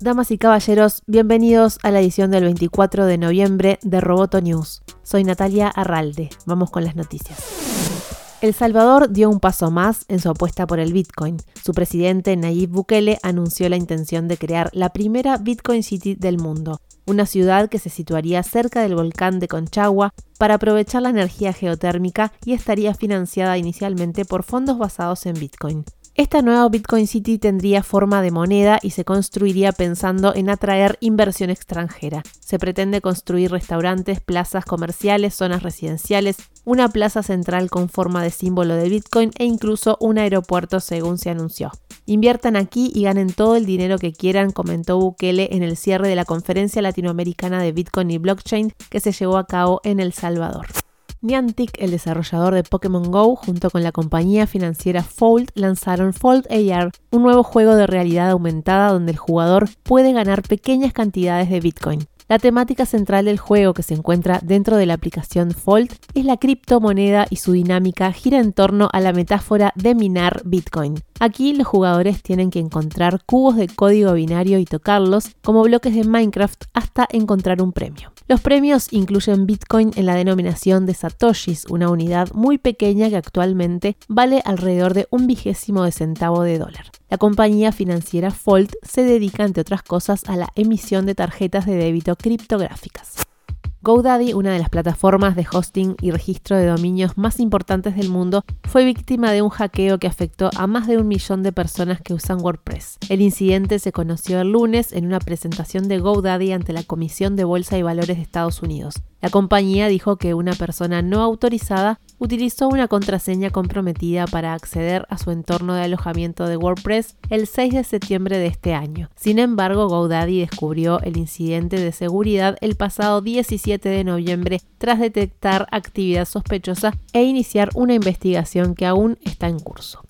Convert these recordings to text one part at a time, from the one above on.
Damas y caballeros, bienvenidos a la edición del 24 de noviembre de Roboto News. Soy Natalia Arralde. Vamos con las noticias. El Salvador dio un paso más en su apuesta por el Bitcoin. Su presidente Nayib Bukele anunció la intención de crear la primera Bitcoin City del mundo, una ciudad que se situaría cerca del volcán de Conchagua para aprovechar la energía geotérmica y estaría financiada inicialmente por fondos basados en Bitcoin. Esta nueva Bitcoin City tendría forma de moneda y se construiría pensando en atraer inversión extranjera. Se pretende construir restaurantes, plazas comerciales, zonas residenciales, una plaza central con forma de símbolo de Bitcoin e incluso un aeropuerto según se anunció. Inviertan aquí y ganen todo el dinero que quieran, comentó Bukele en el cierre de la Conferencia Latinoamericana de Bitcoin y Blockchain que se llevó a cabo en El Salvador. Niantic, el desarrollador de Pokémon Go, junto con la compañía financiera Fold, lanzaron Fold AR, un nuevo juego de realidad aumentada donde el jugador puede ganar pequeñas cantidades de Bitcoin. La temática central del juego que se encuentra dentro de la aplicación Fold es la criptomoneda y su dinámica gira en torno a la metáfora de minar Bitcoin. Aquí los jugadores tienen que encontrar cubos de código binario y tocarlos como bloques de Minecraft hasta encontrar un premio. Los premios incluyen Bitcoin en la denominación de Satoshis, una unidad muy pequeña que actualmente vale alrededor de un vigésimo de centavo de dólar. La compañía financiera Fold se dedica, entre otras cosas, a la emisión de tarjetas de débito criptográficas. GoDaddy, una de las plataformas de hosting y registro de dominios más importantes del mundo, fue víctima de un hackeo que afectó a más de un millón de personas que usan WordPress. El incidente se conoció el lunes en una presentación de GoDaddy ante la Comisión de Bolsa y Valores de Estados Unidos. La compañía dijo que una persona no autorizada utilizó una contraseña comprometida para acceder a su entorno de alojamiento de WordPress el 6 de septiembre de este año. Sin embargo, GoDaddy descubrió el incidente de seguridad el pasado 17 de noviembre tras detectar actividad sospechosa e iniciar una investigación que aún está en curso.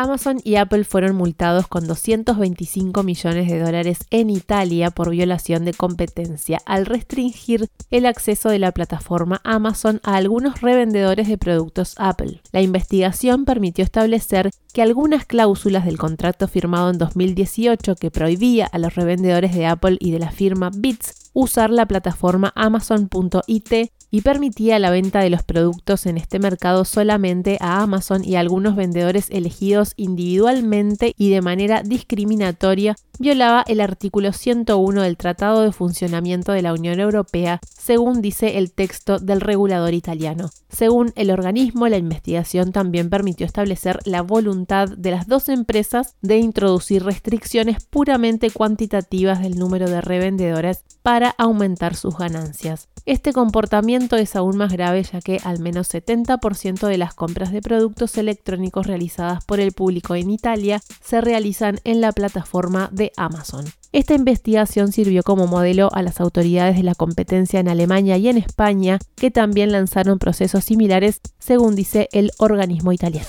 Amazon y Apple fueron multados con 225 millones de dólares en Italia por violación de competencia al restringir el acceso de la plataforma Amazon a algunos revendedores de productos Apple. La investigación permitió establecer que algunas cláusulas del contrato firmado en 2018 que prohibía a los revendedores de Apple y de la firma Bits usar la plataforma Amazon.it y permitía la venta de los productos en este mercado solamente a Amazon y algunos vendedores elegidos individualmente y de manera discriminatoria, violaba el artículo 101 del Tratado de Funcionamiento de la Unión Europea, según dice el texto del regulador italiano. Según el organismo, la investigación también permitió establecer la voluntad de las dos empresas de introducir restricciones puramente cuantitativas del número de revendedores para aumentar sus ganancias. Este comportamiento es aún más grave ya que al menos 70% de las compras de productos electrónicos realizadas por el público en Italia se realizan en la plataforma de Amazon. Esta investigación sirvió como modelo a las autoridades de la competencia en Alemania y en España, que también lanzaron procesos similares, según dice el organismo italiano.